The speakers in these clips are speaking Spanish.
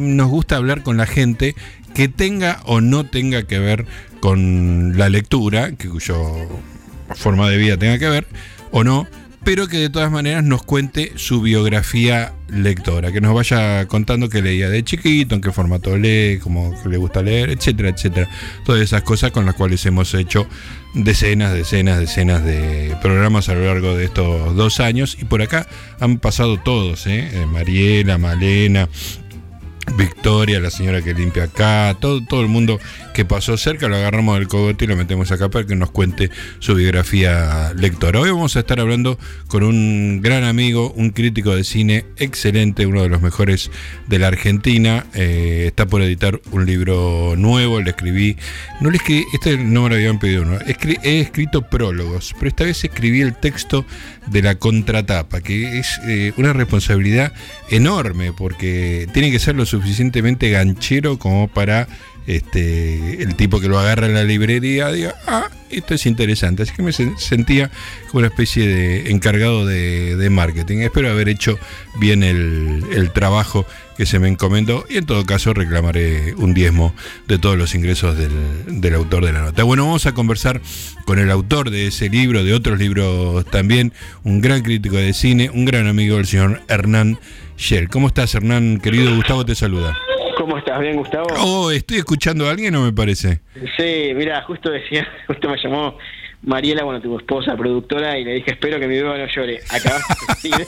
nos gusta hablar con la gente que tenga o no tenga que ver con la lectura, que cuyo forma de vida tenga que ver o no, pero que de todas maneras nos cuente su biografía lectora, que nos vaya contando qué leía de chiquito, en qué formato lee, cómo le gusta leer, etcétera, etcétera. Todas esas cosas con las cuales hemos hecho decenas, decenas, decenas de programas a lo largo de estos dos años y por acá han pasado todos, ¿eh? Eh, Mariela, Malena, Victoria, la señora que limpia acá, todo, todo el mundo que pasó cerca, lo agarramos del cogote y lo metemos acá para que nos cuente su biografía lectora. Hoy vamos a estar hablando con un gran amigo, un crítico de cine excelente, uno de los mejores de la Argentina. Eh, está por editar un libro nuevo, le escribí, no le escribí, este no me lo habían pedido uno, he escrito prólogos, pero esta vez escribí el texto de la contratapa, que es eh, una responsabilidad enorme porque tiene que ser lo suficientemente ganchero como para este, el tipo que lo agarra en la librería diga, ah, esto es interesante. Así que me sentía como una especie de encargado de, marketing. Espero haber hecho bien el, trabajo que se me encomendó y en todo caso reclamaré un diezmo de todos los ingresos del, del autor de la nota. Bueno, vamos a conversar con el autor de ese libro, de otros libros también, un gran crítico de cine, un gran amigo del señor Hernán Shell. ¿Cómo estás, Hernán? Querido Gustavo, te saluda. ¿Cómo estás? ¿Bien, Gustavo? Oh, ¿estoy escuchando a alguien o me parece? Sí, mira, justo decía, justo me llamó Mariela, bueno, tu esposa, productora, y le dije, espero que mi beba no llore. Acabaste de decir,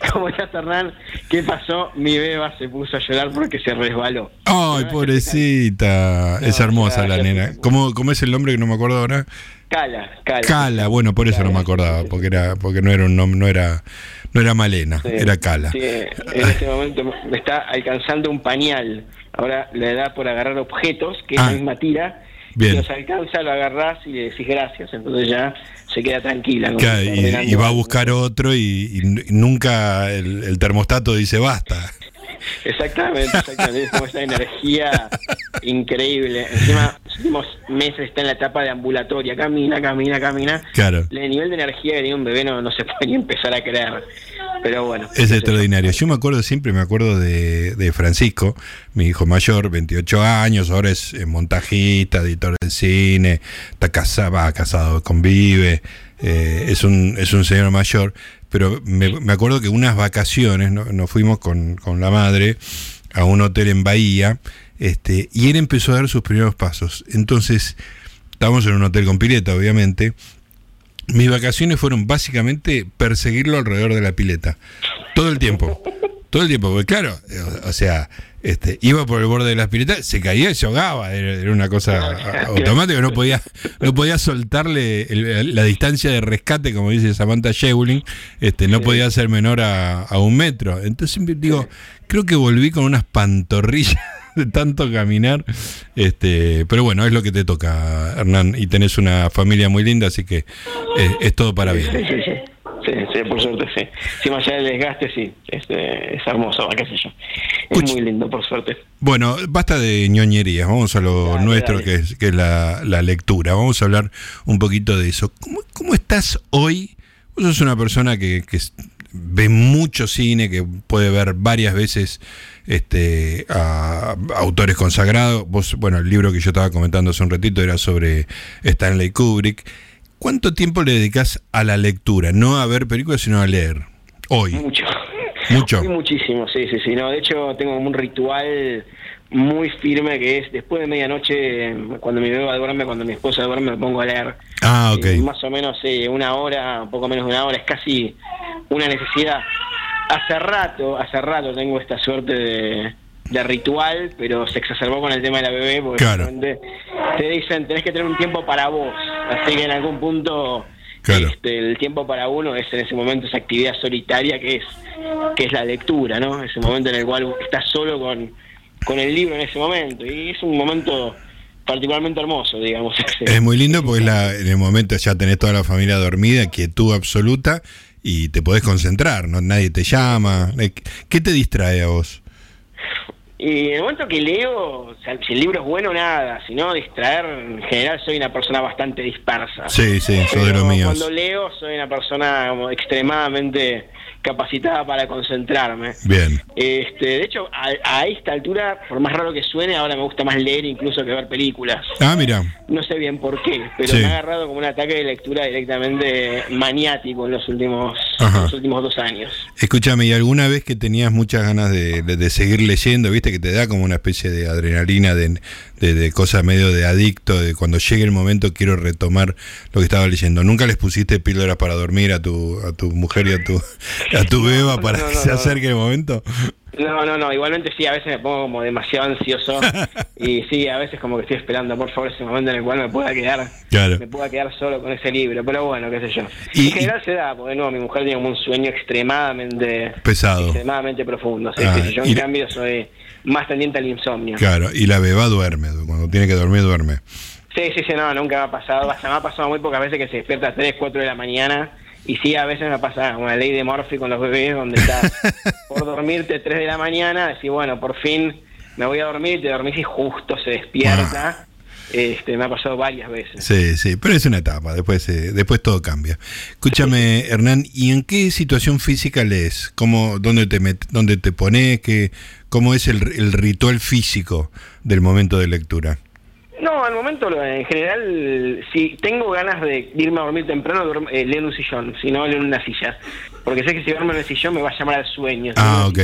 ¿cómo estás, Hernán? ¿Qué pasó? Mi beba se puso a llorar porque se resbaló. Ay, pobrecita. es hermosa la nena. ¿Cómo, ¿Cómo es el nombre que no me acuerdo ahora? Cala, Cala. Cala, bueno, por eso no me acordaba, porque era, porque no era un nombre, no era no era Malena, era Cala. Sí, en este momento me está alcanzando un pañal. Ahora le da por agarrar objetos, que es la ah, misma tira. Bien. Si los alcanza, lo agarras y le decís gracias. Entonces ya se queda tranquila. y, va a buscar otro y, nunca el, termostato dice basta. Exactamente, exactamente. Es como esa energía increíble. Encima, últimos meses está en la etapa de ambulatoria. Camina, camina, camina. Claro. El nivel de energía que tiene un bebé no, no se puede ni empezar a creer. Pero bueno. Es extraordinario. Yo me acuerdo siempre, me acuerdo de, de Francisco, mi hijo mayor, 28 años, ahora es montajista, editor de cine, está casado, va, casado, convive. Eh, es, un, es un señor mayor, pero me, acuerdo que unas vacaciones nos fuimos con, la madre a un hotel en Bahía este, y él empezó a dar sus primeros pasos. Entonces, estábamos en un hotel con pileta, obviamente. Mis vacaciones fueron básicamente perseguirlo alrededor de la pileta. Todo el tiempo. Todo el tiempo, porque claro, o sea, este, iba por el borde de la pileta, se caía y se ahogaba, era, una cosa automática, no podía, no podía soltarle la distancia de rescate, como dice Samantha Shewling, este, no podía ser menor a, un metro. Entonces digo, creo que volví con unas pantorrillas de tanto caminar, este, pero bueno, es lo que te toca, Hernán, y tenés una familia muy linda, así que es, es todo para bien. Sí, sí, por suerte sí. Si más allá del desgaste, sí, es, es hermoso, qué sé yo. Es muy lindo, por suerte. Bueno, basta de ñoñerías, vamos a lo nuestro, que es, que es la, lectura. Vamos a hablar un poquito de eso. ¿Cómo, cómo estás hoy? Vos sos una persona que, que ve mucho cine, que puede ver varias veces este, a autores consagrados. Vos, bueno, el libro que yo estaba comentando hace un ratito era sobre Stanley Kubrick. ¿Cuánto tiempo le dedicas a la lectura? No a ver películas, sino a leer. Hoy. Mucho. Mucho. muchísimo, sí, sí, sí. No, de hecho, tengo un ritual muy firme que es después de medianoche, cuando mi bebé duerme, cuando mi esposa duerme, me pongo a leer. Ah, ok. Eh, más o menos sí, una hora, un poco menos de una hora, es casi una necesidad. Hace rato, hace rato tengo esta suerte de, de ritual, pero se exacerbó con el tema de la bebé, porque te dicen tenés que tener un tiempo para vos, así que en algún punto este, el tiempo para uno es en ese momento esa actividad solitaria que es que es la lectura, ¿no? Ese momento en el cual estás solo con, con el libro en ese momento y es un momento particularmente hermoso, digamos. Es muy lindo porque la, en el momento ya tenés toda la familia dormida, quietud absoluta y te podés concentrar, no nadie te llama. ¿Qué te distrae a vos? Y en el momento que leo, si el libro es bueno, nada, si no, distraer, en general soy una persona bastante dispersa. Sí, sí, soy de lo mío. Cuando leo, soy una persona extremadamente capacitada para concentrarme. Bien. Este, de hecho, a, esta altura, por más raro que suene, ahora me gusta más leer incluso que ver películas. Ah, mira. No sé bien por qué, pero me ha agarrado como un ataque de lectura directamente maniático en los últimos, los últimos dos años. Escúchame, ¿y alguna vez que tenías muchas ganas de, de, seguir leyendo, viste que te da como una especie de adrenalina, de, de, de cosa medio de adicto, de cuando llegue el momento quiero retomar lo que estaba leyendo? ¿Nunca les pusiste píldoras para dormir a tu, a tu mujer y a tu, a tu beba para que se acerque el momento? No, no, no, igualmente sí, a veces me pongo como demasiado ansioso y sí, a veces como que estoy esperando, por favor, ese momento en el cual me pueda quedar me pueda quedar solo con ese libro, pero bueno, qué sé yo. Y, en general se da, porque no, mi mujer tiene como un sueño extremadamente pesado, extremadamente profundo, sí, ah, yo en cambio soy más tendiente al insomnio. Claro, y la beba duerme, cuando tiene que dormir duerme. Sí, sí, sí, no, nunca me ha pasado, hasta me ha pasado muy pocas veces que se despierta a 3, 4 de la mañana y sí, a veces me pasa una ley de Morphy con los bebés, donde estás por dormirte 3 de la mañana, decís, bueno, por fin me voy a dormir, te dormís y justo se despierta. Este, me ha pasado varias veces. Sí, sí, pero es una etapa, después, eh, después todo cambia. Escúchame, Hernán, ¿y en qué situación física lees? ¿Cómo, dónde, te dónde te pones? Qué, ¿Cómo es el, el ritual físico del momento de lectura? No, al momento en general, si tengo ganas de irme a dormir temprano, eh, leo en un sillón, si no leo en una silla. Porque sé que si duermo en el sillón me va a llamar al sueño. ah, ok.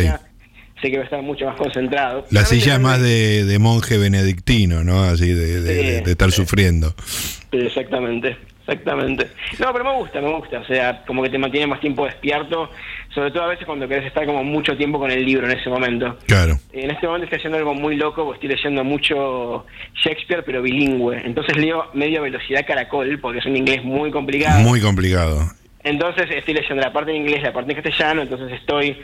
Sé que va a estar mucho más concentrado. La silla es más de, monje benedictino, ¿no? Así de, estar sufriendo. exactamente. Exactamente. No, pero me gusta, me gusta. O sea, como que te mantiene más tiempo despierto, sobre todo a veces cuando querés estar como mucho tiempo con el libro en ese momento. Claro. En este momento estoy haciendo algo muy loco, porque estoy leyendo mucho Shakespeare, pero bilingüe. Entonces leo medio velocidad caracol, porque es un inglés muy complicado. Muy complicado. Entonces estoy leyendo la parte en inglés, la parte en castellano, entonces estoy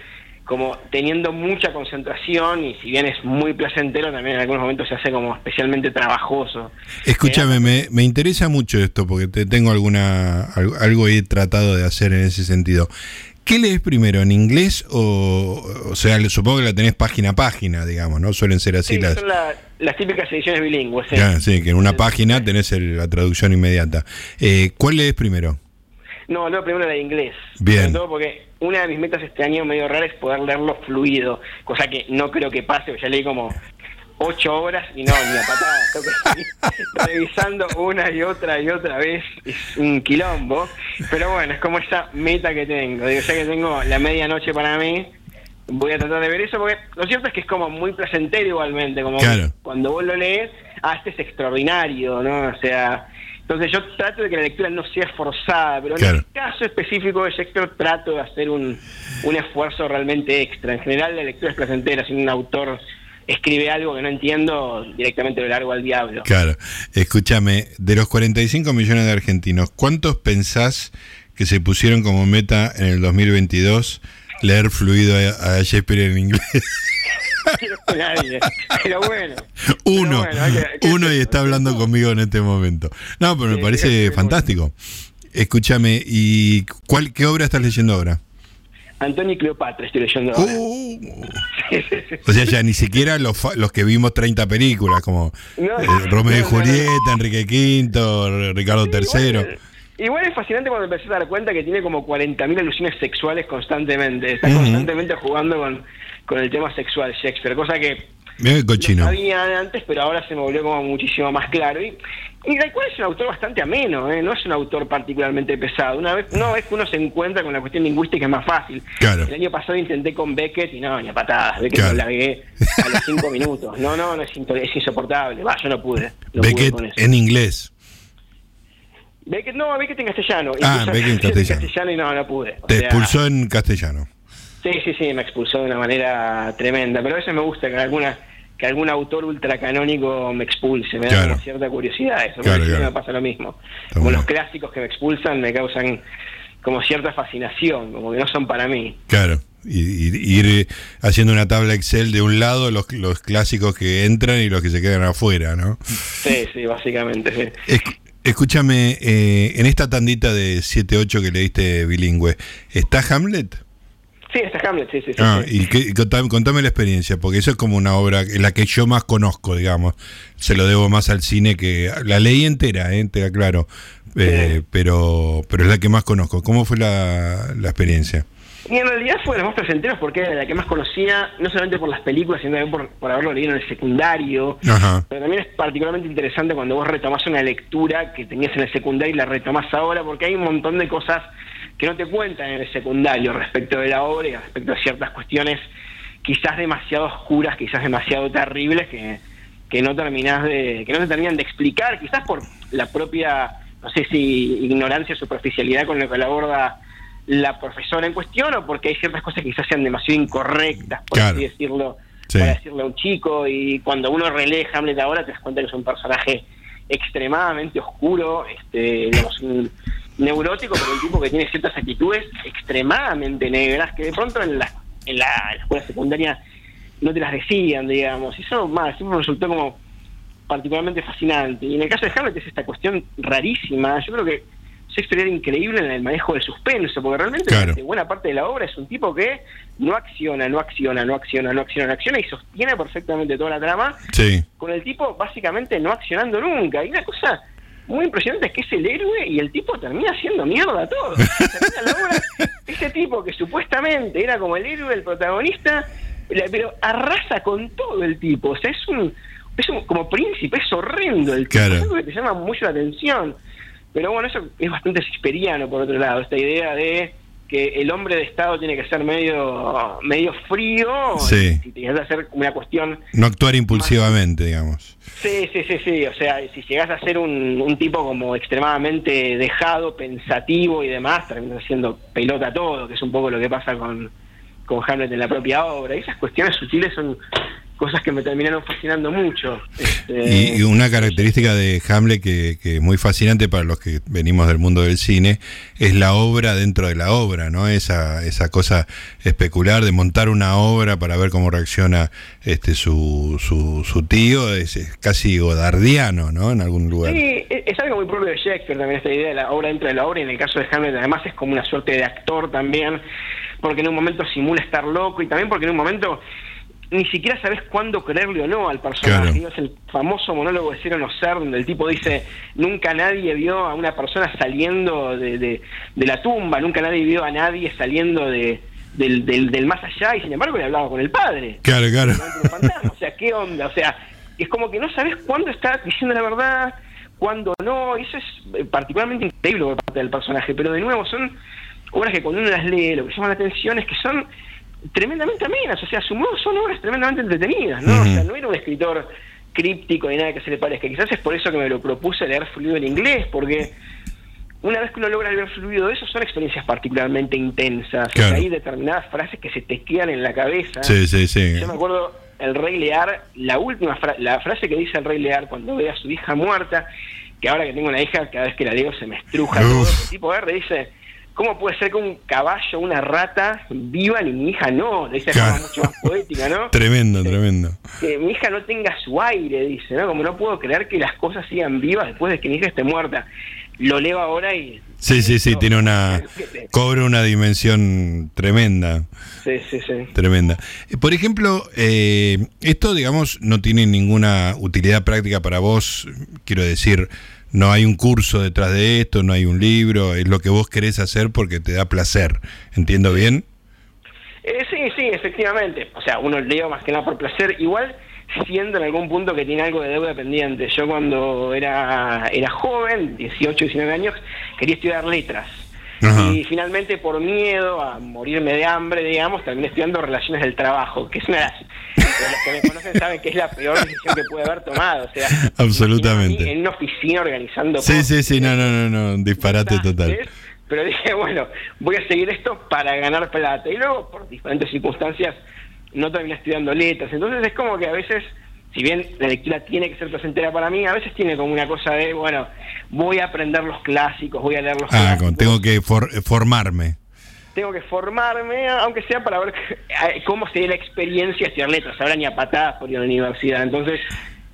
como teniendo mucha concentración y si bien es muy placentero, también en algunos momentos se hace como especialmente trabajoso. Escúchame, eh, me, me interesa mucho esto porque te tengo alguna algo he tratado de hacer en ese sentido. ¿Qué lees primero, en inglés o, o sea, supongo que la tenés página a página, digamos, ¿no? Suelen ser así las... Son las típicas ediciones bilingües. sí, que en una página tenés la traducción inmediata. Eh, ¿Cuál lees primero? No, no, primero la de inglés. Bien. Sobre todo porque una de mis metas este año medio rara es poder leerlo fluido, cosa que no creo que pase, ya leí como ocho horas y no, ni a patada, revisando una y otra y otra vez, es un quilombo, pero bueno, es como esa meta que tengo, digo, ya que tengo la medianoche para mí, voy a tratar de ver eso, porque lo cierto es que es como muy placentero igualmente, como cuando vos lo lees, ah, este es extraordinario, ¿no? O sea, entonces yo trato de que la lectura no sea forzada, pero en el caso específico de Shakespeare trato de hacer un, un esfuerzo realmente extra. En general la lectura es placentera, si un autor escribe algo que no entiendo, directamente lo largo al diablo. Claro, escúchame, de los 45 millones de argentinos, ¿cuántos pensás que se pusieron como meta en el 2022 leer fluido a, a Shakespeare en inglés? pero bueno. Uno, uno y está hablando conmigo en este momento. No, pero me parece fantástico. Escúchame, ¿y cuál, qué obra estás leyendo ahora? Antonio y Cleopatra estoy leyendo ahora. Uh. o sea, ya ni siquiera los, los que vimos 30 películas, como eh, Romeo y Julieta, Enrique V, Ricardo III. Igual es fascinante cuando empecé a dar cuenta que tiene como 40.000 alusiones sexuales constantemente. Está constantemente jugando con con el tema sexual Shakespeare, cosa que no sabía antes, pero ahora se me volvió como muchísimo más claro. Y, y cual es un autor bastante ameno, ¿eh? no es un autor particularmente pesado. Una vez, una vez que uno se encuentra con la cuestión lingüística es más fácil. El año pasado intenté con Beckett y no, ni a patadas. Beckett lo largué a los cinco minutos. No, no, no es, insoportable. Va, yo no pude. Beckett en inglés. Beckett, no, Beckett en castellano. Ah, Beckett en castellano. y no, no pude. Te expulsó en castellano. Sí, sí, sí, me expulsó de una manera tremenda, pero a veces me gusta que alguna que algún autor ultracanónico me expulse, me da cierta curiosidad eso, claro, me pasa lo mismo. como los clásicos que me expulsan me causan como cierta fascinación, como que no son para mí. Claro, y, ir haciendo una tabla Excel de un lado los, los clásicos que entran y los que se quedan afuera, ¿no? Sí, sí, básicamente, escúchame, eh, en esta tandita de 7-8 que leíste bilingüe, ¿está Hamlet? Sí, está Hamlet, sí, sí. Ah, y contame, la experiencia, porque eso es como una obra en la que yo más conozco, digamos. Se lo debo más al cine que. La leí entera, eh, te aclaro. Eh, pero, pero es la que más conozco. ¿Cómo fue la, experiencia? Y en realidad fue de los más placenteros porque era la que más conocía, no solamente por las películas, sino también por, haberlo leído en el secundario. Pero también es particularmente interesante cuando vos retomás una lectura que tenías en el secundario y la retomás ahora, porque hay un montón de cosas que no te cuentan en el secundario respecto de la obra y respecto a ciertas cuestiones quizás demasiado oscuras, quizás demasiado terribles que, que no terminás de, que no te terminan de explicar, quizás por la propia, no sé si ignorancia o superficialidad con la que la aborda la profesora en cuestión o porque hay ciertas cosas que quizás sean demasiado incorrectas, por así decirlo, para decirle a un chico. Y cuando uno relee Hamlet ahora te das cuenta que es un personaje extremadamente oscuro, este, digamos, un neurótico, pero un tipo que tiene ciertas actitudes extremadamente negras que de pronto en la, en la, escuela secundaria no te las decían, digamos. Y eso más, siempre me resultó como particularmente fascinante. Y en el caso de Hamlet es esta cuestión rarísima. Yo creo que Shakespeare era increíble en el manejo del suspenso, porque realmente buena parte de la obra es un tipo que no acciona, no acciona, no acciona, no acciona, no acciona y sostiene perfectamente toda la trama, con el tipo básicamente no accionando nunca. Y una cosa muy impresionante es que es el héroe y el tipo termina haciendo mierda todo. ese tipo que supuestamente era como el héroe, el protagonista, pero arrasa con todo el tipo. O sea, es un, es un como príncipe, es horrendo el tipo. Es algo que te llama mucho la atención. Pero bueno, eso es bastante sisperiano por otro lado, esta idea de que el hombre de Estado tiene que ser medio medio frío sí. y tienes que hacer una cuestión... No actuar impulsivamente, digamos. Sí, sí, sí, sí, o sea, si llegas a ser un, un tipo como extremadamente dejado, pensativo y demás, terminas haciendo pelota todo, que es un poco lo que pasa con, con Hamlet en la propia obra. Y esas cuestiones sutiles son cosas que me terminaron fascinando mucho. Este, y, una característica de Hamlet que, es muy fascinante para los que venimos del mundo del cine es la obra dentro de la obra, ¿no? Esa, esa cosa especular de montar una obra para ver cómo reacciona este su, su, su tío es, casi godardiano, ¿no? En algún lugar. Sí, es algo muy propio de Shakespeare también esta idea de la obra dentro de la obra y en el caso de Hamlet además es como una suerte de actor también porque en un momento simula estar loco y también porque en un momento ni siquiera sabes cuándo creerle o no al personaje. Es el famoso monólogo de Ser o no ser, donde el tipo dice, nunca nadie vio a una persona saliendo de, de, la tumba, nunca nadie vio a nadie saliendo de, del, del, más allá, y sin embargo le hablaba con el padre. Claro, claro. O sea, ¿qué onda? O sea, es como que no sabes cuándo está diciendo la verdad, cuándo no, y eso es eh, particularmente increíble por parte del personaje, pero de nuevo son obras que cuando uno las lee, lo que llama la atención es que son tremendamente amenas, o sea, su modo son obras tremendamente entretenidas, ¿no? O sea, no era un escritor críptico ni nada que se le parezca. Quizás es por eso que me lo propuse leer fluido en inglés, porque una vez que uno logra leer fluido eso, son experiencias particularmente intensas. hay determinadas frases que se te quedan en la cabeza. Sí, sí, sí. Yo me acuerdo el rey Lear, la última la frase que dice el rey Lear cuando ve a su hija muerta, que ahora que tengo una hija, cada vez que la leo se me estruja todo. El tipo R dice ¿Cómo puede ser que un caballo, una rata vivan y mi hija no? Dice mucho más poética, ¿no? tremendo, tremendo. Que mi hija no tenga su aire, dice, ¿no? Como no puedo creer que las cosas sigan vivas después de que mi hija esté muerta. Lo leo ahora y... Sí, sí, sí, tiene una... cobra una dimensión tremenda. Sí, sí, sí. Tremenda. Eh, por ejemplo, eh, esto, digamos, no tiene ninguna utilidad práctica para vos, quiero decir no hay un curso detrás de esto, no hay un libro, es lo que vos querés hacer porque te da placer. ¿Entiendo bien? Eh, sí, sí, efectivamente. O sea, uno leo más que nada por placer. Igual siento en algún punto que tiene algo de deuda pendiente. Yo cuando era, era joven, 18, 19 años, quería estudiar letras. Y finalmente, por miedo a morirme de hambre, digamos, terminé estudiando relaciones del trabajo, que es una de las. Que me conocen saben que es la peor decisión que pude haber tomado. O sea, absolutamente. En una oficina organizando. Sí, sí, sí, no, no, no, no, disparate total. Pero dije, bueno, voy a seguir esto para ganar plata. Y luego, por diferentes circunstancias, no terminé estudiando letras. Entonces es como que a veces si bien la lectura tiene que ser placentera para mí, a veces tiene como una cosa de, bueno, voy a aprender los clásicos, voy a leer los ah, tengo que formarme. Tengo que formarme, aunque sea para ver cómo sería la experiencia estudiar letras. Ahora ni a patadas por ir a la universidad. Entonces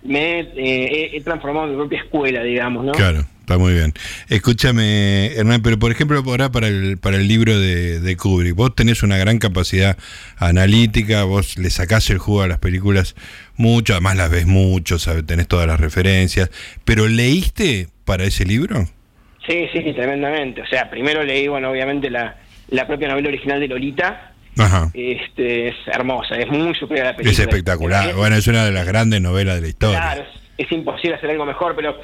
me eh, he transformado en mi propia escuela, digamos, ¿no? Claro. Está muy bien. Escúchame, Hernán, pero por ejemplo, ahora para el, para el libro de, de, Kubrick, vos tenés una gran capacidad analítica, vos le sacás el jugo a las películas mucho, además las ves mucho, sabes, tenés todas las referencias, pero ¿leíste para ese libro? Sí, sí, tremendamente. O sea, primero leí, bueno, obviamente la, la propia novela original de Lolita. Ajá. Este, es hermosa, es muy superior a la película. Es espectacular. Bueno, es una de las grandes novelas de la historia. Claro, es, imposible hacer algo mejor, pero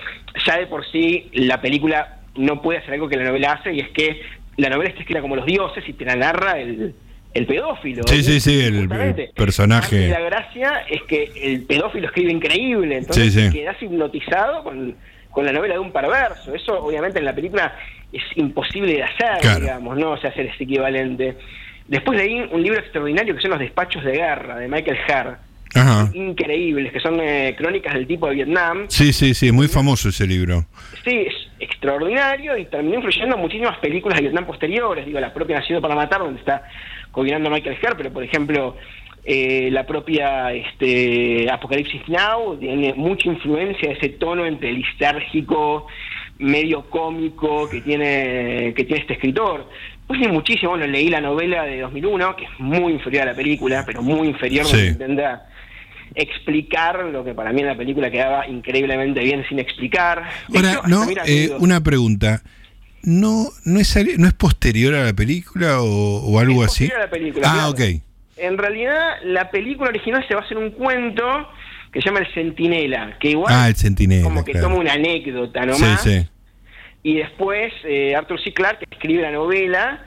ya de por sí la película no puede hacer algo que la novela hace y es que la novela está escrita como los dioses y te la narra el, el pedófilo. Sí, sí, sí, el, personaje. Y la gracia es que el pedófilo escribe increíble, entonces Sí, sí. quedas hipnotizado con, con la novela de un perverso. Eso obviamente en la película es imposible de hacer, Claro. digamos, no o sea, hacer ese equivalente. Después leí un libro extraordinario que son Los Despachos de Guerra, de Michael Hart. Ajá. Increíbles, que son eh, crónicas del tipo de Vietnam. Sí, sí, sí, muy famoso ese libro. Sí, es extraordinario y terminó influyendo en muchísimas películas de Vietnam posteriores. Digo, la propia Nacido para Matar, donde está coordinando Michael Hart, pero por ejemplo, eh, la propia este, Apocalipsis Now tiene mucha influencia de ese tono entre lisérgico, medio cómico que tiene, que tiene este escritor. Pues hay muchísimo, bueno, leí la novela de 2001, que es muy inferior a la película, pero muy inferior, Sí. no se intenta explicar lo que para mí en la película quedaba increíblemente bien sin explicar. Ahora, hecho, no, eh, una pregunta. ¿No, no, es, ¿No es posterior a la película o, o algo es así? posterior a la película, Ah, claro. ok. En realidad, la película original se basa en un cuento que se llama El Centinela, que igual Ah, el Centinela, como que claro. toma una anécdota Sí, nomás. sí. Y después eh, Arthur C. Clarke escribe la novela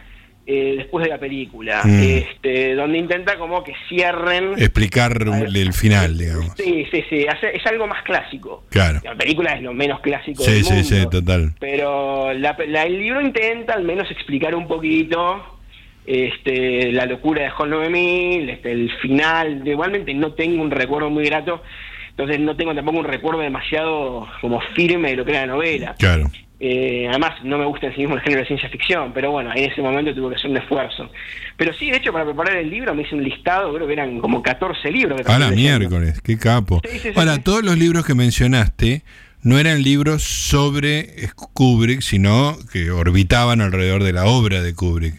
eh, después de la película, Mm. este, donde intenta como que cierren... Explicar el final, digamos. Sí, sí, sí, hace- es algo más clásico. Claro. La película es lo menos clásico Sí, del sí, mundo. sí, total. Pero la- la- el libro intenta al menos explicar un poquito este, la locura de Hall 9000, este, el final. Igualmente no tengo un recuerdo muy grato, entonces no tengo tampoco un recuerdo demasiado como firme de lo que era la novela. Claro. Eh, además, no me gusta en sí mismo el género de ciencia ficción, pero bueno, en ese momento tuve que hacer un esfuerzo. Pero sí, de hecho, para preparar el libro me hice un listado, creo que eran como 14 libros. que A la terminé leyendo. miércoles, qué capo. Sí, Ahora, sí. todos los libros que mencionaste no eran libros sobre Kubrick, sino que orbitaban alrededor de la obra de Kubrick.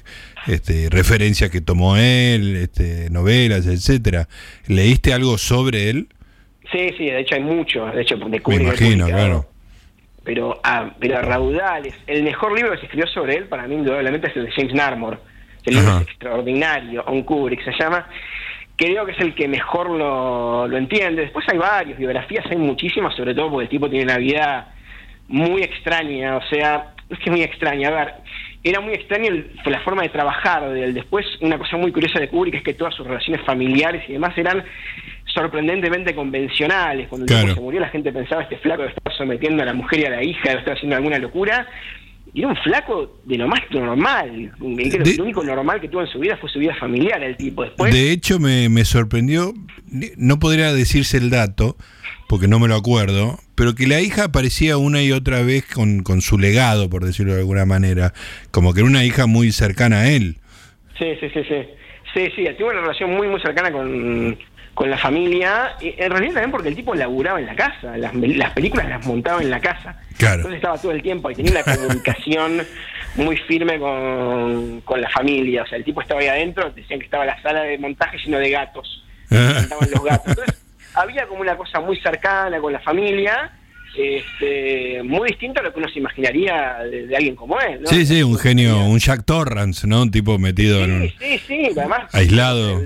Este, referencias que tomó él, este, novelas, etcétera. ¿Leíste algo sobre él? Sí, sí, de hecho hay mucho, de hecho de Me Kubrick hay imagino, claro. Pero a, pero a raudales. El mejor libro que se escribió sobre él, para mí, indudablemente, es el de James Narmore. El libro Ajá. es extraordinario, On Kubrick se llama. Creo que es el que mejor lo, lo entiende. Después hay varios, biografías hay muchísimas, sobre todo porque el tipo tiene una vida muy extraña, o sea, es que es muy extraña, a ver, era muy extraño el- la forma de trabajar de él. Después, una cosa muy curiosa de Kubrick es que todas sus relaciones familiares y demás eran sorprendentemente convencionales. Cuando el tipo se murió, la gente pensaba este flaco estar sometiendo a la mujer y a la hija, estar haciendo alguna locura. Y era un flaco de lo más normal. Creo que De- lo único normal que tuvo en su vida fue su vida familiar, el tipo. Después, De hecho, me, me sorprendió, no podría decirse el dato, porque no me lo acuerdo, pero que la hija aparecía una y otra vez con, con su legado, por decirlo de alguna manera, como que era una hija muy cercana a él. Sí, sí, sí, sí. Sí, sí, tuvo una relación muy, muy cercana con, con la familia. En realidad también porque el tipo laburaba en la casa. Las, las películas las montaba en la casa. Claro. Entonces estaba todo el tiempo y tenía una comunicación muy firme con, con la familia. O sea, el tipo estaba ahí adentro, decían que estaba la sala de montaje lleno de gatos. Estaban los gatos. Entonces había como una cosa muy cercana con la familia. Este, muy distinto a lo que uno se imaginaría de, de alguien como él. ¿no? Sí, sí, un genio, un Jack Torrance, ¿no? Un tipo metido en un... Sí, sí, además. Aislado.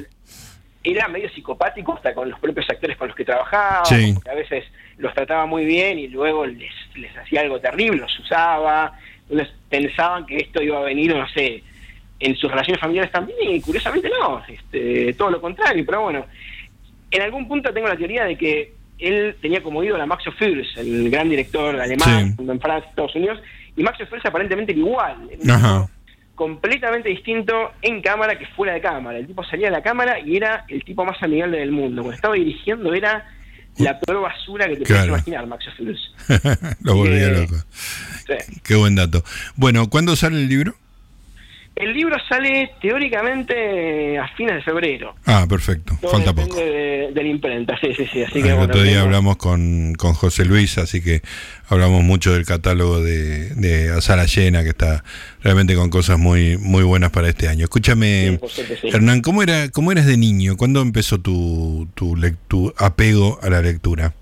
Era medio psicopático hasta con los propios actores con los que trabajaba, Sí. porque a veces los trataba muy bien y luego les, les hacía algo terrible, los usaba. Entonces pensaban que esto iba a venir, no sé, en sus relaciones familiares también, y curiosamente no, este, todo lo contrario, pero bueno. En algún punto tengo la teoría de que él tenía como ídolo a Max Ophüls, el gran director alemán Sí. en Francia, Estados Unidos, y Max Ophüls aparentemente era igual. Ajá. Completamente distinto en cámara que fuera de cámara. El tipo salía de la cámara y era el tipo más amigable del mundo. Cuando estaba dirigiendo era la peor basura que te Claro. puedes imaginar, Max. Lo volvía Eh, loco. Sí. Qué buen dato. Bueno, ¿cuándo sale el libro? El libro sale teóricamente a fines de febrero. Ah, perfecto. Todo Falta poco. De, de la imprenta, sí, sí, sí. Así que, el bueno, otro día tengo- hablamos con, con José Luis, así que hablamos mucho del catálogo de, de A Sala Llena, que está realmente con cosas muy muy buenas para este año. Escúchame, Sí, sí. Hernán, ¿cómo, era, ¿cómo eras de niño? ¿Cuándo empezó tu, tu, tu apego a la lectura?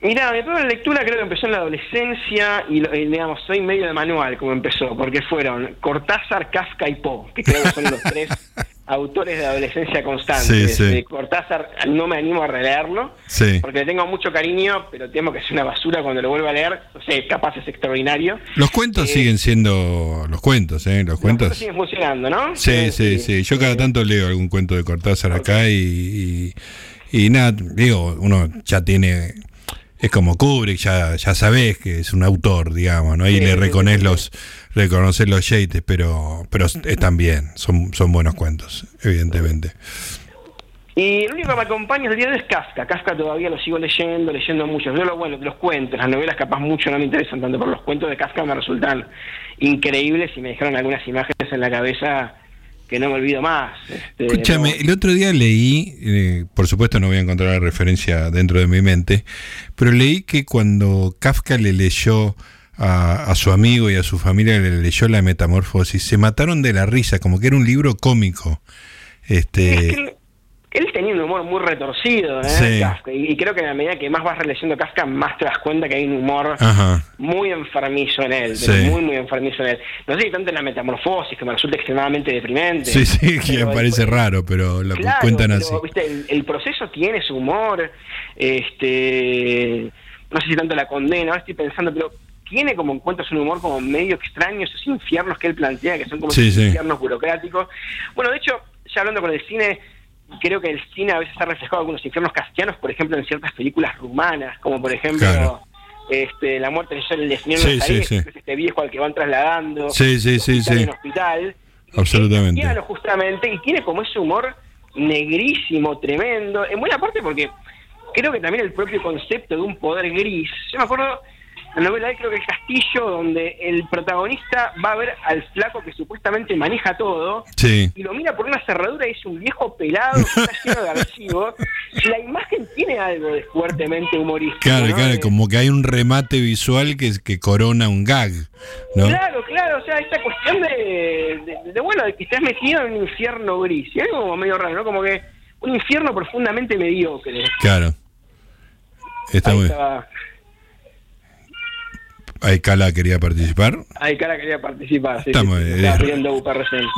Mira, mi primera lectura creo que empezó en la adolescencia y, digamos, soy medio de manual como empezó, porque fueron Cortázar, Kafka y Poe, que creo que son los tres autores de adolescencia constante. Sí, Cortázar no me animo a releerlo, porque le tengo mucho cariño, pero temo que es una basura cuando lo vuelva a leer. O sea, capaz es extraordinario. Los cuentos eh, siguen siendo los cuentos, ¿eh? Los, cuentos siguen funcionando, ¿no? Sí, sí, sí. Yo cada tanto leo algún cuento de Cortázar acá y, y nada, digo, uno ya tiene es como Kubrick, ya, ya sabés que es un autor, digamos, ¿no? Y le reconoces los, reconocer los yates, pero, pero están bien, son, son buenos cuentos, evidentemente. Y el único que me acompaña el día de es Kafka. Kafka todavía lo sigo leyendo, leyendo mucho. Yo lo bueno, los cuentos, las novelas capaz mucho no me interesan tanto, pero los cuentos de Kafka me resultan increíbles y me dejaron algunas imágenes en la cabeza que no me olvido más. Este, Escúchame, el otro día leí, eh, por supuesto no voy a encontrar la referencia dentro de mi mente, pero leí que cuando Kafka le leyó a, su amigo y a su familia, le leyó la metamorfosis, se mataron de la risa, como que era un libro cómico. Este, él tenía un humor muy retorcido, ¿eh? Kafka, y, creo que a medida que más vas releyendo Kafka, más te das cuenta que hay un humor muy enfermizo en él, muy, muy enfermizo en él. No sé si tanto en la metamorfosis, que me resulta extremadamente deprimente. Sí, sí, que me parece raro, pero lo cuentan así. ¿viste? El, proceso tiene su humor, este no sé si tanto la condena, ahora estoy pensando, pero tiene como encuentros un humor como medio extraño, esos infiernos que él plantea, que son como infiernos burocráticos. Bueno, de hecho, ya hablando con el cine, creo que el cine a veces ha reflejado algunos infiernos castianos, por ejemplo, en ciertas películas rumanas, como por ejemplo este, La muerte del señor sí, sí, sí. que es este viejo al que van trasladando sí, sí, sí, sí. en hospital. Absolutamente. Y justamente, y tiene como ese humor negrísimo, tremendo, en buena parte porque creo que también el propio concepto de un poder gris, yo me acuerdo la novela creo que el castillo donde el protagonista va a ver al flaco que supuestamente maneja todo y lo mira por una cerradura y es un viejo pelado que está lleno de archivos. La imagen tiene algo de fuertemente humorístico claro claro como que hay un remate visual que, que corona un gag ¿no? claro claro o sea esta cuestión de, de, bueno de que estás metido en un infierno gris y algo como medio raro no como que un infierno profundamente mediocre. Claro. Está muy Aykala quería participar. Aykala quería participar, sí. Estamos,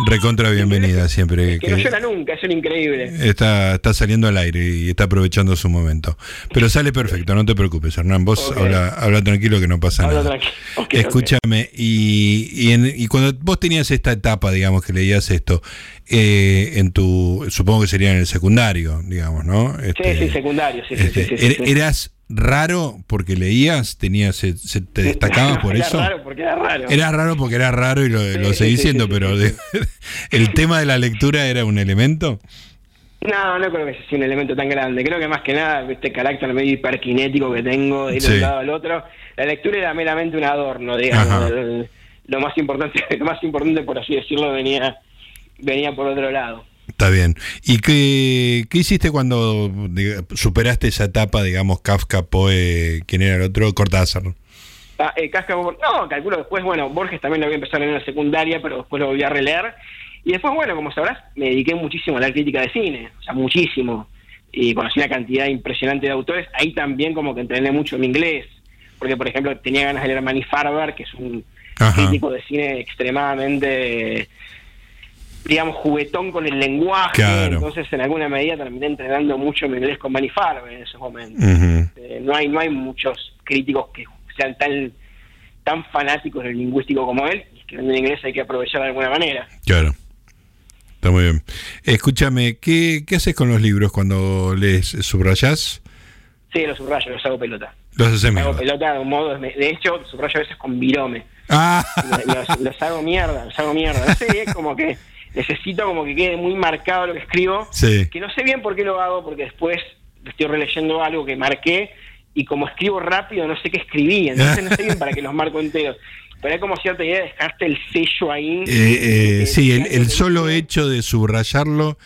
recontra bienvenida siempre. que, no llora nunca, es un increíble. Está, está saliendo al aire y está aprovechando su momento. Pero sale perfecto, no te preocupes, Hernán. Vos habla, tranquilo que no pasa nada. Escúchame, y, y, cuando vos tenías esta etapa, digamos, que leías esto, eh, en tu, supongo que sería en el secundario, digamos, ¿no? sí, sí, este, secundario, sí, sí, sí, er, ¿Eras raro porque leías? Tenías, se, ¿Te destacabas por eso? Era raro porque era raro. Era raro porque era raro y lo, lo seguí diciendo, pero ¿el tema de la lectura era un elemento? No, no creo que sea un elemento tan grande. Creo que más que nada, este carácter medio hiperkinético que tengo de ir de un lado al otro, la lectura era meramente un adorno, digamos. Lo más importante, lo más importante, por así decirlo, venía, venía por otro lado. Está bien. ¿Y qué, qué hiciste cuando superaste esa etapa, digamos, Kafka, Poe, quién era el otro? Cortázar. Ah, eh, Kafka, no, calculo después, bueno, Borges también lo había empezado en la secundaria, pero después lo volví a releer. Y después, bueno, como sabrás, me dediqué muchísimo a la crítica de cine, o sea, muchísimo. Y conocí una cantidad impresionante de autores. Ahí también como que entrené mucho en inglés, porque, por ejemplo, tenía ganas de leer a Manny Farber, que es un crítico de cine extremadamente digamos, juguetón con el lenguaje. Entonces, en alguna medida terminé entrenando mucho mi inglés con Manny Farber en esos momentos. Eh, no hay no hay muchos críticos que sean tan tan fanáticos del lingüístico como él. Y que en inglés hay que aprovechar de alguna manera. Claro. Está muy bien. Escúchame, ¿qué, ¿qué haces con los libros cuando les subrayas? Sí, los subrayo, los hago pelota. Los haces Hago pelota de un modo. De hecho, subrayo a veces con virome. Ah. Los, hago mierda, los hago mierda. No sé, es como que necesito como que quede muy marcado lo que escribo. Que no sé bien por qué lo hago, porque después estoy releyendo algo que marqué y como escribo rápido no sé qué escribí, entonces no sé bien para que los marco enteros. Pero hay como cierta idea de dejarte el sello ahí. Eh, eh, sí, el, solo hecho de subrayarlo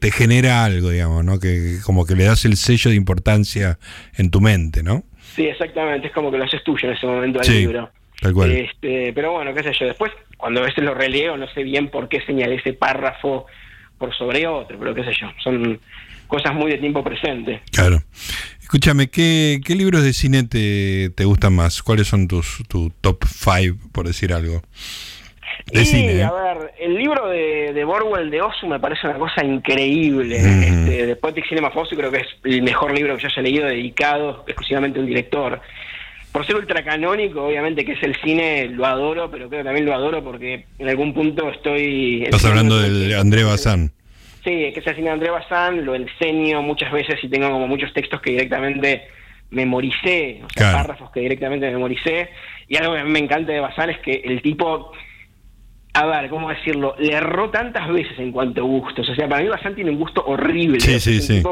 te genera algo, digamos, ¿no? Que como que le das el sello de importancia en tu mente, ¿no? Sí, exactamente, es como que lo haces tuyo en ese momento al libro. Tal cual. Este, pero bueno, qué sé yo, después cuando a veces lo releo no sé bien por qué señalé ese párrafo por sobre otro, pero qué sé yo, son cosas muy de tiempo presente. Claro. Escúchame, ¿qué, qué libros de cine te, te gustan más? ¿Cuáles son tus tu top five, por decir algo? De cine, ¿eh? a ver, el libro de, de Borwell de Osu me parece una cosa increíble. este, de Poetic Cinema Fossil creo que es el mejor libro que yo haya leído dedicado exclusivamente a un director. Por ser ultracanónico, obviamente que es el cine, lo adoro, pero creo que también lo adoro porque en algún punto estoy... Estás hablando de André Bazán. Sí, que es el cine de André Bazán, lo enseño muchas veces y tengo como muchos textos que directamente memoricé, o sea, párrafos que directamente memoricé. Y algo que a mí me encanta de Bazán es que el tipo a ver, ¿cómo decirlo? Le erró tantas veces en cuanto a gustos. O sea, para mí Bazán tiene un gusto horrible. Sí, sí, sí.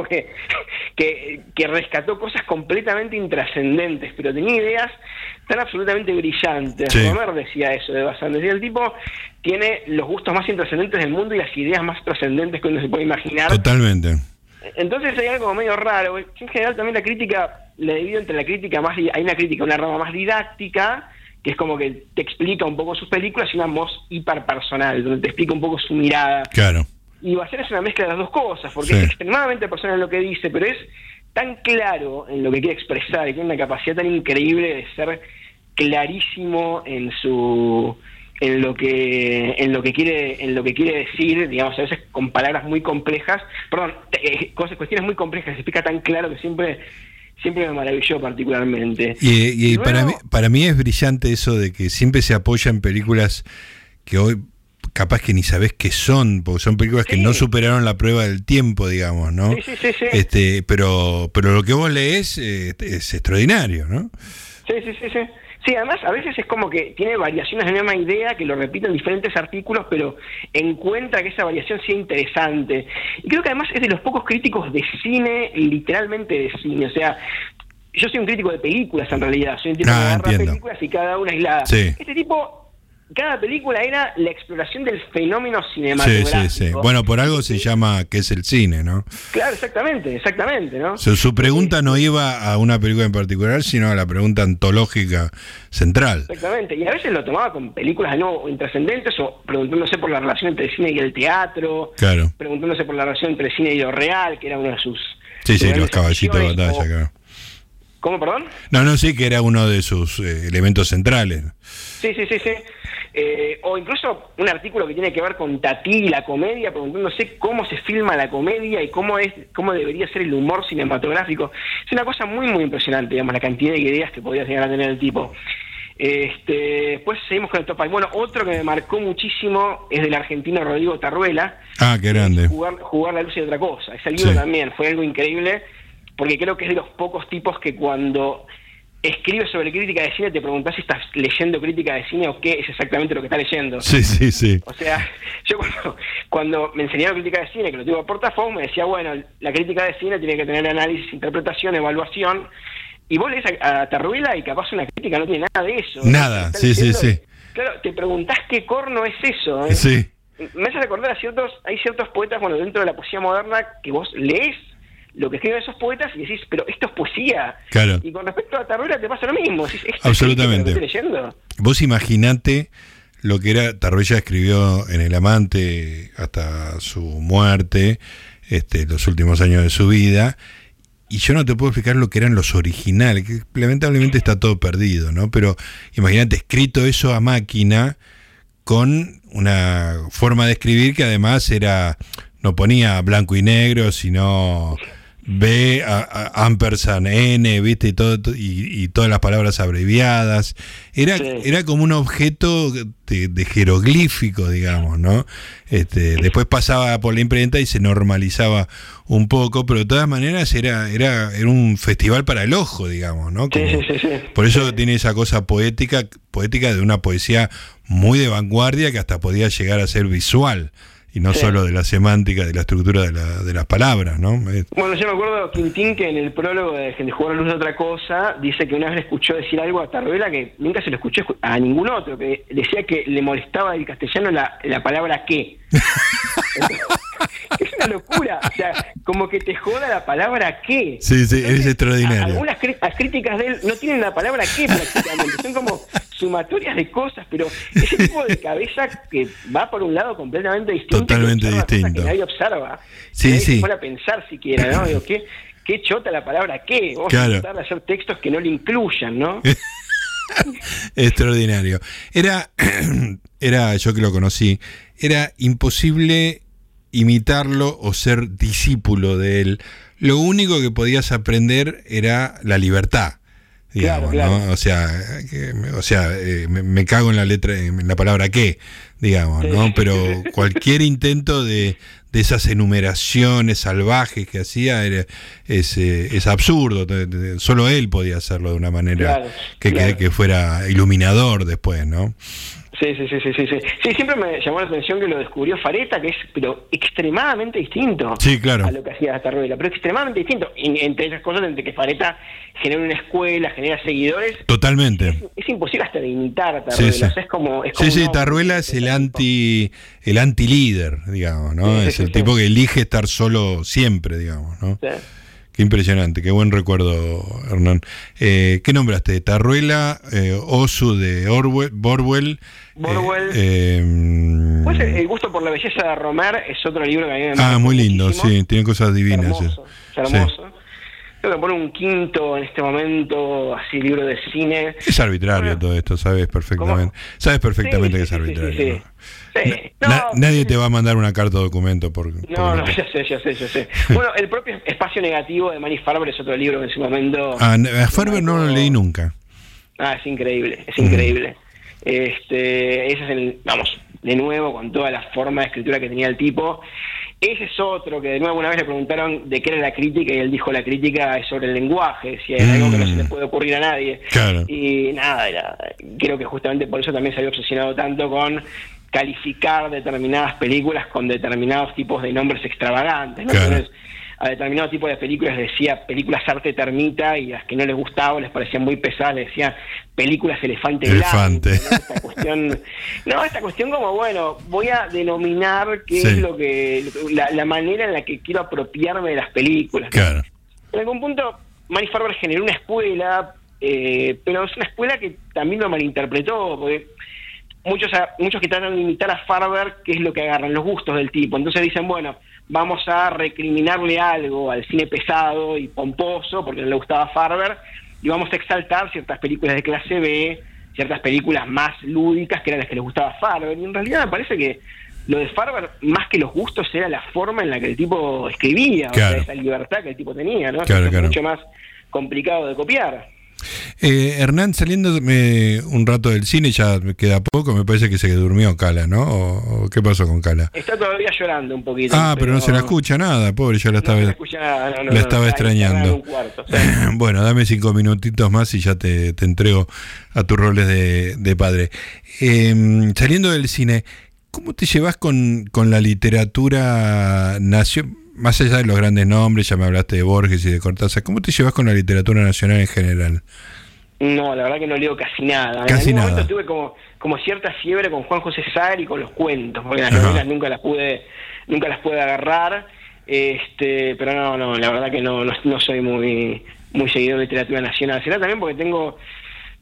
Que, que, rescató cosas completamente intrascendentes, pero tenía ideas tan absolutamente brillantes. Sí. decía eso de Bazán. Decía, el tipo tiene los gustos más intrascendentes del mundo y las ideas más trascendentes que uno se puede imaginar. Totalmente. Entonces hay algo medio raro. En general también la crítica, le divido entre la crítica más... Hay una crítica, una rama más didáctica que es como que te explica un poco sus películas y una voz hiperpersonal, donde te explica un poco su mirada. Claro. Y va a ser es una mezcla de las dos cosas, porque es extremadamente personal en lo que dice, pero es tan claro en lo que quiere expresar y tiene una capacidad tan increíble de ser clarísimo en su en lo que en lo que quiere en lo que quiere decir digamos a veces con palabras muy complejas perdón eh, cosas cuestiones muy complejas se explica tan claro que siempre siempre me maravilló particularmente. Y, para, mí, para mí es brillante eso de que siempre se apoya en películas que hoy capaz que ni sabes qué son, porque son películas que no superaron la prueba del tiempo, digamos, ¿no? Sí, sí, sí, Este, pero, pero lo que vos lees eh, es extraordinario, ¿no? Sí, sí, sí, sí. Sí, además a veces es como que tiene variaciones de la misma idea, que lo repite en diferentes artículos, pero encuentra que esa variación sea interesante. Y creo que además es de los pocos críticos de cine, literalmente de cine. O sea, yo soy un crítico de películas en realidad, soy un tipo ah, de películas y cada una aislada. Este tipo cada película era la exploración del fenómeno cinematográfico. Sí, sí, sí. Bueno, por algo se llama que es el cine, ¿no? Claro, exactamente, exactamente, ¿no? Su, pregunta no iba a una película en particular, sino a la pregunta antológica central. Exactamente, y a veces lo tomaba con películas no intrascendentes o preguntándose por la relación entre el cine y el teatro, claro. preguntándose por la relación entre el cine y lo real, que era uno de sus... Sí, sí, los caballitos de batalla, claro. ¿Cómo, perdón? No, no, sí, que era uno de sus eh, elementos centrales. Sí, sí, sí, sí. Eh, o incluso un artículo que tiene que ver con Tati y la comedia, preguntándose cómo se filma la comedia y cómo es cómo debería ser el humor cinematográfico. Es una cosa muy, muy impresionante, digamos, la cantidad de ideas que podía llegar a tener el tipo. Este, después seguimos con el top Bueno, otro que me marcó muchísimo es del argentino Rodrigo Tarruela. Ah, qué grande. Jugar, jugar la luz y otra cosa. Ese libro también fue algo increíble, porque creo que es de los pocos tipos que cuando escribe sobre crítica de cine, te preguntás si estás leyendo crítica de cine o qué es exactamente lo que está leyendo. Sí, sí, sí. O sea, yo cuando, me enseñaron crítica de cine, que lo tuve a portafolio, me decía, bueno, la crítica de cine tiene que tener análisis, interpretación, evaluación, y vos lees a, a y capaz una crítica no tiene nada de eso. Nada, sí, sí, sí. Claro, te preguntás qué corno es eso. ¿eh? Sí. Me hace recordar a ciertos, hay ciertos poetas, bueno, dentro de la poesía moderna, que vos lees lo que escriben esos poetas y decís, pero esto es poesía. Claro. Y con respecto a Tarruella te pasa lo mismo. Absolutamente. Vos imaginate lo que era, Tarruella escribió en El Amante hasta su muerte, este, los últimos años de su vida, y yo no te puedo explicar lo que eran los originales, que lamentablemente está todo perdido, ¿no? Pero imagínate escrito eso a máquina con una forma de escribir que además era no ponía blanco y negro, sino B, a, ampersand, N, ¿viste? Y, todo, y, todas las palabras abreviadas. Era, era como un objeto de, jeroglífico, digamos, ¿no? Este, después pasaba por la imprenta y se normalizaba un poco, pero de todas maneras era, era, era un festival para el ojo, digamos, ¿no? por eso tiene esa cosa poética, poética de una poesía muy de vanguardia que hasta podía llegar a ser visual y no solo de la semántica, de la estructura de, la, de las palabras, ¿no? Bueno, yo me acuerdo Quintín que en el prólogo de Gente Jugar a Luz de Otra Cosa dice que una vez le escuchó decir algo a Tarruela que nunca se lo escuchó a ningún otro, que decía que le molestaba del castellano la, la palabra que. es una locura, o sea, como que te joda la palabra que. Sí, sí, es extraordinario. Algunas críticas de él no tienen la palabra que prácticamente, son como sumatorias de cosas, pero ese tipo de cabeza que va por un lado completamente distinto. Totalmente distinto. Que nadie observa. Sí, nadie sí. A pensar siquiera, ¿no? Digo, ¿qué, qué chota la palabra qué. Vamos a tratar de hacer textos que no le incluyan, ¿no? Extraordinario. Era, era, yo que lo conocí, era imposible imitarlo o ser discípulo de él. Lo único que podías aprender era la libertad. Digamos, ¿no? O sea, o sea eh, me, cago en la letra, en la palabra que, digamos, ¿no? Pero cualquier intento de, de esas enumeraciones salvajes que hacía era, es, eh, es absurdo. Solo él podía hacerlo de una manera que, que fuera iluminador después, ¿no? Sí, sí, sí, sí, sí, sí. siempre me llamó la atención que lo descubrió Fareta, que es pero extremadamente distinto sí, claro. a lo que hacía Tarruela, pero extremadamente distinto. entre esas cosas, entre que Fareta genera una escuela, genera seguidores. Totalmente. Es, imposible hasta de imitar a Tarruela. Sí, sí. es como, es como sí, sí, Tarruela es el anti el anti líder, digamos, ¿no? es el tipo que elige estar solo siempre, digamos, ¿no? Qué impresionante, qué buen recuerdo, Hernán. Eh, ¿Qué nombraste? Tarruela, eh, Osu de Orwell, Borwell. Borwell. Eh, em, pues el gusto por la belleza de Romer es otro libro que a mí me Ah, muy lindo, sí, tiene cosas divinas. Hermoso, hermoso. Tengo que poner un quinto en este momento, así libro de cine. Es arbitrario todo esto, sabes perfectamente. Sabes perfectamente que es arbitrario. nadie te va a mandar una carta de documento por... No, no, ya sé, ya sé, ya sé. bueno, el propio Espacio Negativo de Manny Farber es otro libro que en ese momento... Ah, a Farber no lo leí nunca. Ah, es increíble, es increíble. Este, ese es el, vamos, de nuevo, con toda la forma de escritura que tenía el tipo. Ese es otro que de nuevo una vez le preguntaron de qué era la crítica y él dijo la crítica es sobre el lenguaje, si hay algo que no se le mm. puede ocurrir a nadie. Y nada, creo que justamente por eso también se había obsesionado tanto con calificar determinadas películas con determinados tipos de nombres extravagantes. Entonces, a determinado tipo de películas decía películas arte termita y las que no les gustaba les parecían muy pesadas, les decía películas elefante. Elefante. ¿no? Esta cuestión, no, esta cuestión como, bueno, voy a denominar qué es lo que, la, manera en la que quiero apropiarme de las películas. Claro. En algún punto, Mary Farber generó una escuela, eh, pero es una escuela que también lo malinterpretó, porque muchos, muchos que tratan de imitar a Farber, ¿qué es lo que agarran? Los gustos del tipo. Entonces dicen, bueno, vamos a recriminarle algo al cine pesado y pomposo, porque no le gustaba Farber, y vamos a exaltar ciertas películas de clase B, ciertas películas más lúdicas que eran las que les gustaba Farber. Y en realidad me parece que lo de Farber, más que los gustos, era la forma en la que el tipo escribía, o sea, esa libertad que el tipo tenía, ¿no? Claro, mucho más complicado de copiar. Eh, Hernán, saliendo un rato del cine, ya queda poco, me parece que se durmió Cala, ¿no? ¿O, qué pasó con Cala? Está todavía llorando un poquito. Ah, pero, no se la escucha nada, pobre, ya la estaba, la estaba extrañando. bueno, dame cinco minutitos más y ya te, entrego a tus roles de, padre. Em, saliendo del cine, ¿cómo te llevas con, con la literatura nacional? Más allá de los grandes nombres, ya me hablaste de Borges y de Cortázar, ¿cómo te llevas con la literatura nacional en general? No, la verdad que no leo casi nada. Casi en algún nada. momento tuve como, como cierta fiebre con Juan José Sar y con los cuentos, porque las novelas nunca las pude, nunca las pude agarrar. Este, pero no, no, la verdad que no, no, soy muy, muy seguidor de literatura nacional. Será también porque tengo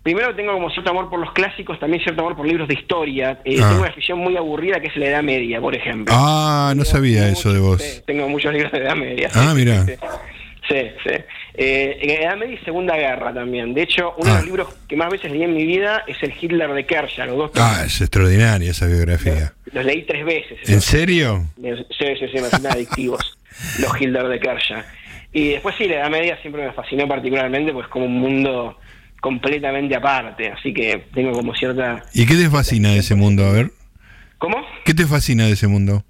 Primero tengo como cierto amor por los clásicos, también cierto amor por libros de historia. Eh, ah. Tengo una afición muy aburrida que es la Edad Media, por ejemplo. Ah, no sabía eso de vos. tengo muchos libros de Edad Media. Ah, mira. Sí, sí. Eh, Edad Media y Segunda Guerra también. De hecho, uno de los ah. libros que más veces leí en mi vida es el Hitler de Kershaw. Los dos ah, es extraordinaria esa biografía. Los, leí tres veces. ¿En serio? Sí, sí, sí, me hacen adictivos. los Hitler de Kershaw. Y después sí, la Edad Media siempre me fascinó particularmente, pues como un mundo completamente aparte, así que tengo como cierta... ¿Y qué te fascina de ese mundo? A ver. ¿Cómo? ¿Qué te fascina de ese mundo?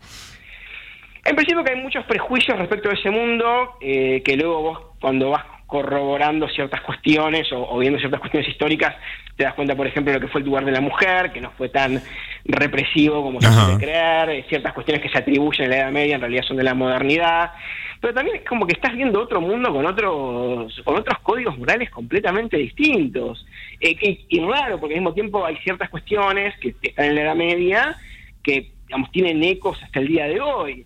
En principio que hay muchos prejuicios respecto a ese mundo, eh, que luego vos cuando vas corroborando ciertas cuestiones o, viendo ciertas cuestiones históricas, te das cuenta, por ejemplo, de lo que fue el lugar de la mujer, que no fue tan represivo como se puede creer, eh, ciertas cuestiones que se atribuyen a la Edad Media en realidad son de la modernidad, pero también es como que estás viendo otro mundo con otros con otros códigos morales completamente distintos. Eh, y, raro, porque al mismo tiempo hay ciertas cuestiones que están en la Edad Media que, digamos, tienen ecos hasta el día de hoy.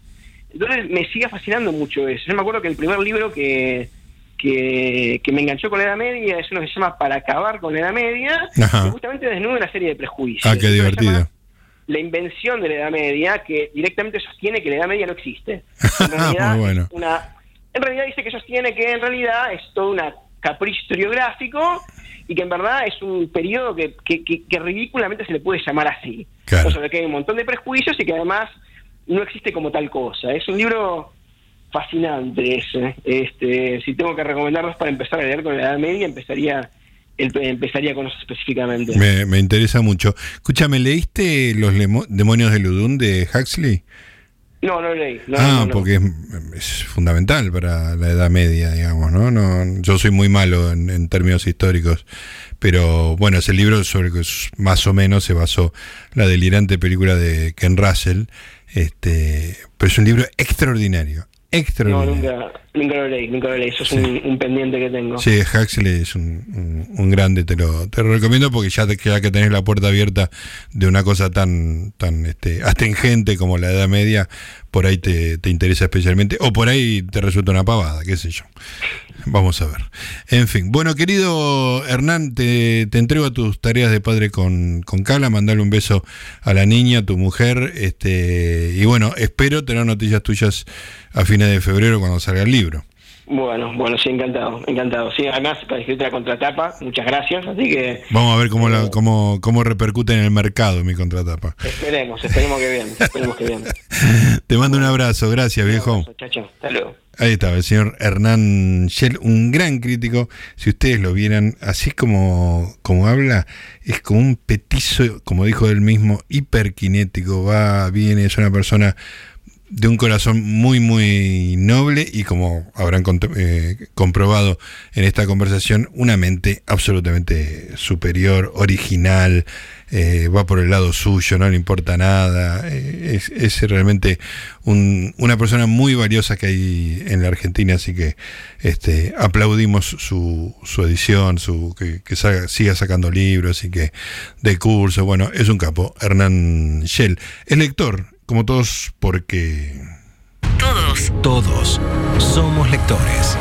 Entonces me sigue fascinando mucho eso. Yo me acuerdo que el primer libro que, que, me enganchó con la Edad Media, es uno que se llama Para acabar con la Edad Media, que justamente desnuda una serie de prejuicios. Ah, qué divertido. La invención de la Edad Media, que directamente sostiene que la Edad Media no existe. En realidad, una, en realidad dice que sostiene que en realidad es todo un capricho historiográfico y que en verdad es un periodo que, que, ridículamente se le puede llamar así. Claro. O que hay un montón de prejuicios y que además no existe como tal cosa. Es un libro fascinante ese. Este, si tengo que recomendarlos para empezar a leer con la Edad Media, empezaría empezaría con eso específicamente. Me, interesa mucho. Escúchame, ¿leíste Los demonios de Ludun de Huxley? No, no leí. ah, porque es, fundamental para la Edad Media, digamos, ¿no? no yo soy muy malo en, términos históricos, pero bueno, es el libro sobre que más o menos se basó la delirante película de Ken Russell, este, pero es un libro extraordinario, no, nunca, nunca lo leí, nunca lo leí. Eso es un, pendiente que tengo. Sí, Huxley es un, un, grande, te lo, te lo recomiendo porque ya, te, ya que tenés la puerta abierta de una cosa tan, tan este, astringente como la Edad Media, por ahí te, te interesa especialmente, o por ahí te resulta una pavada, qué sé yo. Vamos a ver. En fin, bueno, querido Hernán, te, entrego a tus tareas de padre con, con Cala, mandale un beso a la niña, a tu mujer, este, y bueno, espero tener noticias tuyas a fines de febrero cuando salga el libro. Bueno, bueno, sí, encantado, encantado. Sí, además para escribirte la contratapa, muchas gracias, así que... Vamos a ver cómo, la, cómo, cómo repercute en el mercado mi contratapa. Esperemos, esperemos que bien, esperemos que bien. Te mando un abrazo, gracias viejo. Chao, hasta luego. Ahí estaba el señor Hernán Shell, un gran crítico. Si ustedes lo vieran, así como, como habla, es como un petizo, como dijo él mismo, hiperkinético, va, viene, es una persona de un corazón muy, muy noble y como habrán eh, comprobado en esta conversación, una mente absolutamente superior, original, eh, va por el lado suyo, no le importa nada, eh, es, realmente una persona muy valiosa que hay en la Argentina, así que este, aplaudimos su, su edición, su, que, siga sacando libros y que de curso, bueno, es un capo, Hernán Shell, es lector como todos porque... Todos. Todos somos lectores.